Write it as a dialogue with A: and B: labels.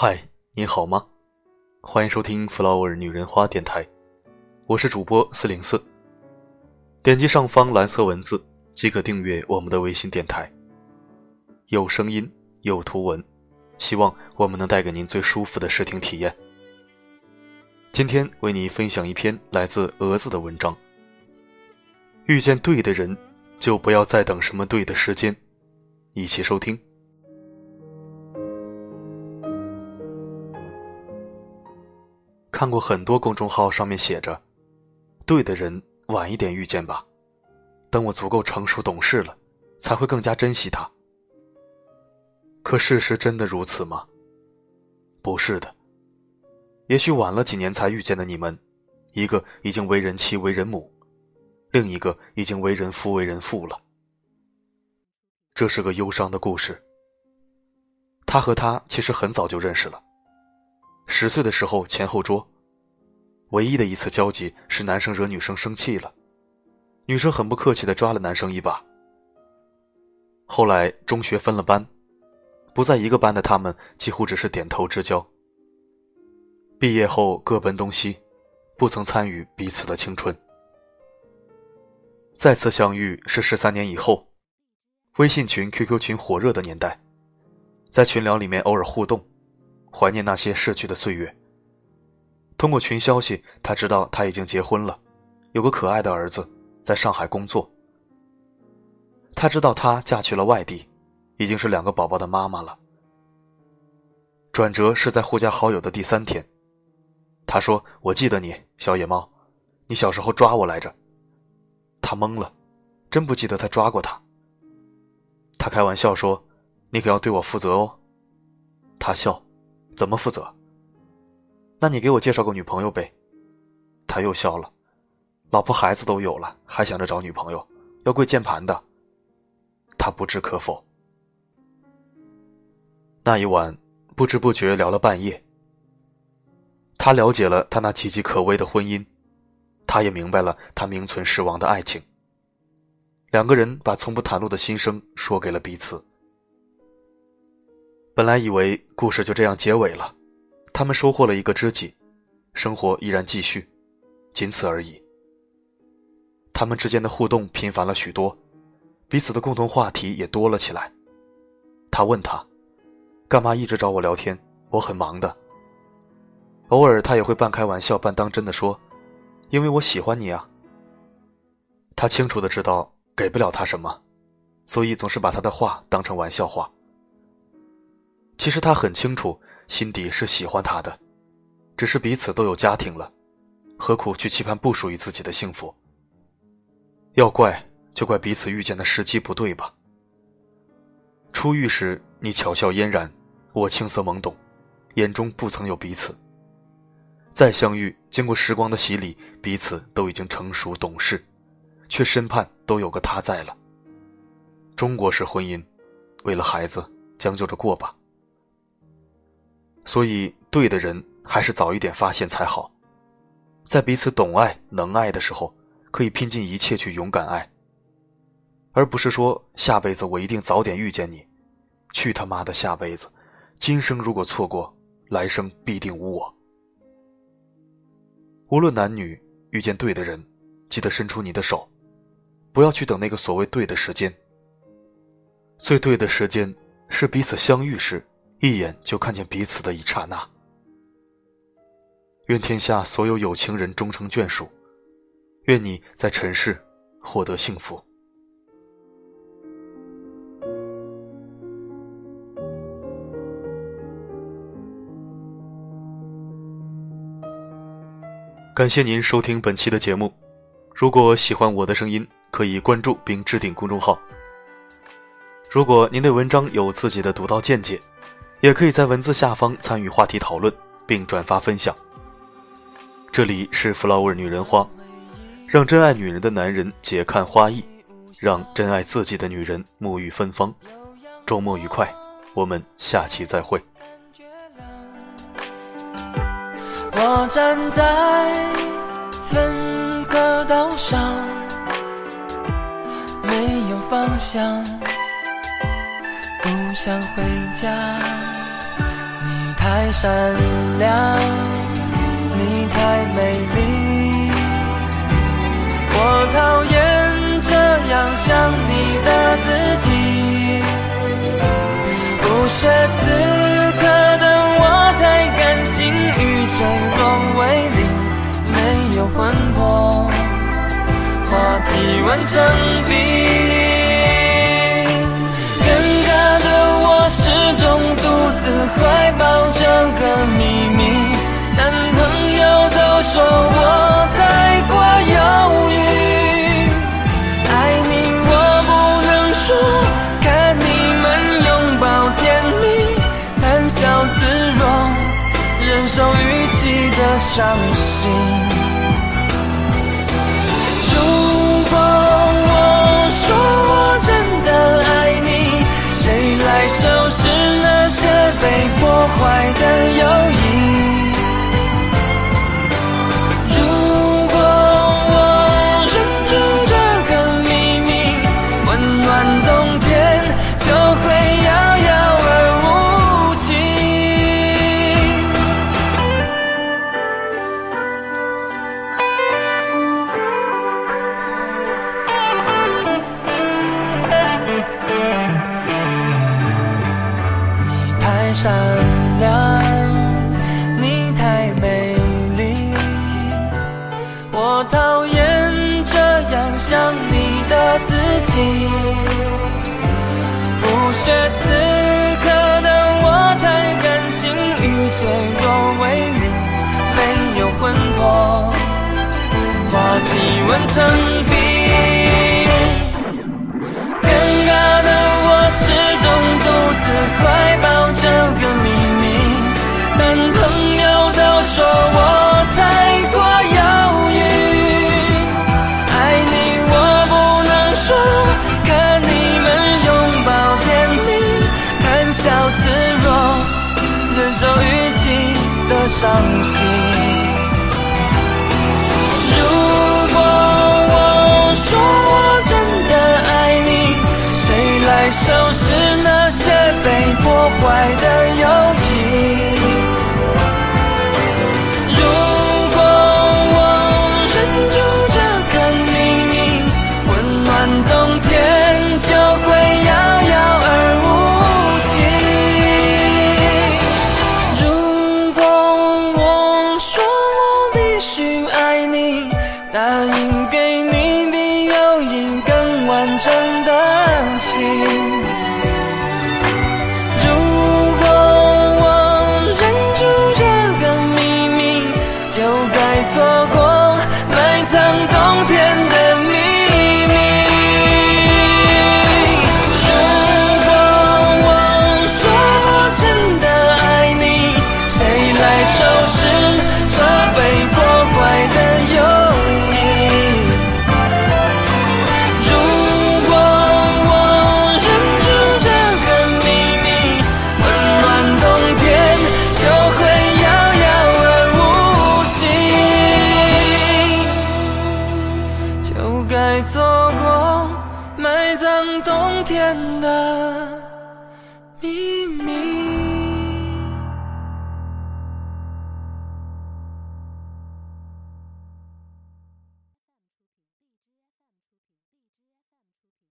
A: 嗨，你好吗？欢迎收听 Flower 女人花电台，我是主播四零四。点击上方蓝色文字即可订阅我们的微信电台，有声音，有图文，希望我们能带给您最舒服的视听体验。今天为你分享一篇来自蛾子的文章。遇见对的人，就不要再等什么对的时间。一起收听。看过很多公众号上面写着：“对的人晚一点遇见吧，等我足够成熟懂事了，才会更加珍惜他。”可事实真的如此吗？不是的。也许晚了几年才遇见的你们，一个已经为人妻为人母，另一个已经为人夫为人父了。这是个忧伤的故事。他和她其实很早就认识了。十岁的时候前后桌，唯一的一次交集是男生惹女生生气了，女生很不客气的抓了男生一把。后来中学分了班，不在一个班的他们几乎只是点头之交。毕业后各奔东西，不曾参与彼此的青春。再次相遇是十三年以后，微信群、QQ 群火热的年代，在群聊里面偶尔互动。怀念那些逝去的岁月。通过群消息，他知道他已经结婚了，有个可爱的儿子，在上海工作。他知道她嫁去了外地，已经是两个宝宝的妈妈了。转折是在互加好友的第三天，他说：“我记得你，小野猫，你小时候抓我来着。”他懵了，真不记得他抓过他。他开玩笑说：“你可要对我负责哦。”他笑。怎么负责？那你给我介绍个女朋友呗。他又笑了，老婆孩子都有了，还想着找女朋友，要跪键盘的。他不置可否。那一晚，不知不觉聊了半夜。他了解了他那岌岌可危的婚姻，他也明白了他名存实亡的爱情。两个人把从不袒露的心声说给了彼此。本来以为故事就这样结尾了，他们收获了一个知己，生活依然继续，仅此而已。他们之间的互动频繁了许多，彼此的共同话题也多了起来。他问他：“干嘛一直找我聊天？我很忙的。”偶尔他也会半开玩笑半当真的说：“因为我喜欢你啊。”他清楚的知道给不了他什么，所以总是把他的话当成玩笑话。其实他很清楚，心底是喜欢他的，只是彼此都有家庭了，何苦去期盼不属于自己的幸福？要怪就怪彼此遇见的时机不对吧。初遇时你巧笑嫣然，我青涩懵懂，眼中不曾有彼此。再相遇，经过时光的洗礼，彼此都已经成熟懂事，却深盼都有个他在了。中国式婚姻，为了孩子将就着过吧。所以，对的人还是早一点发现才好，在彼此懂爱、能爱的时候，可以拼尽一切去勇敢爱，而不是说下辈子我一定早点遇见你。去他妈的下辈子！今生如果错过，来生必定无我。无论男女，遇见对的人，记得伸出你的手，不要去等那个所谓对的时间。最对的时间是彼此相遇时。一眼就看见彼此的一刹那。愿天下所有有情人终成眷属，愿你在尘世获得幸福。感谢您收听本期的节目，如果喜欢我的声音，可以关注并置顶公众号。如果您对文章有自己的独到见解。也可以在文字下方参与话题讨论，并转发分享。这里是 Flower 女人花，让真爱女人的男人解看花意，让真爱自己的女人沐浴芬芳。周末愉快，我们下期再会。
B: 我站在分隔岛上。没有方向，不想回家。你太善良，你太美丽，我讨厌这样想你的自己。不屑此话题完成冰。尴尬的我始终独自怀抱这个秘密，男朋友都说我太过犹豫，爱你我不能说，看你们拥抱甜蜜，谈笑自若，忍受语气的伤心。坏的友谊？如果我忍住这个秘密，温暖冬天就会遥遥而无期。你太善题温成冰。尴尬的我始终独自怀抱这个秘密，男朋友都说我太过犹豫，爱你我不能说，看你们拥抱甜蜜，谈笑自若，忍受语气的伤心。如收拾那些被破坏的友错过埋藏冬天的走过埋葬冬天的秘密。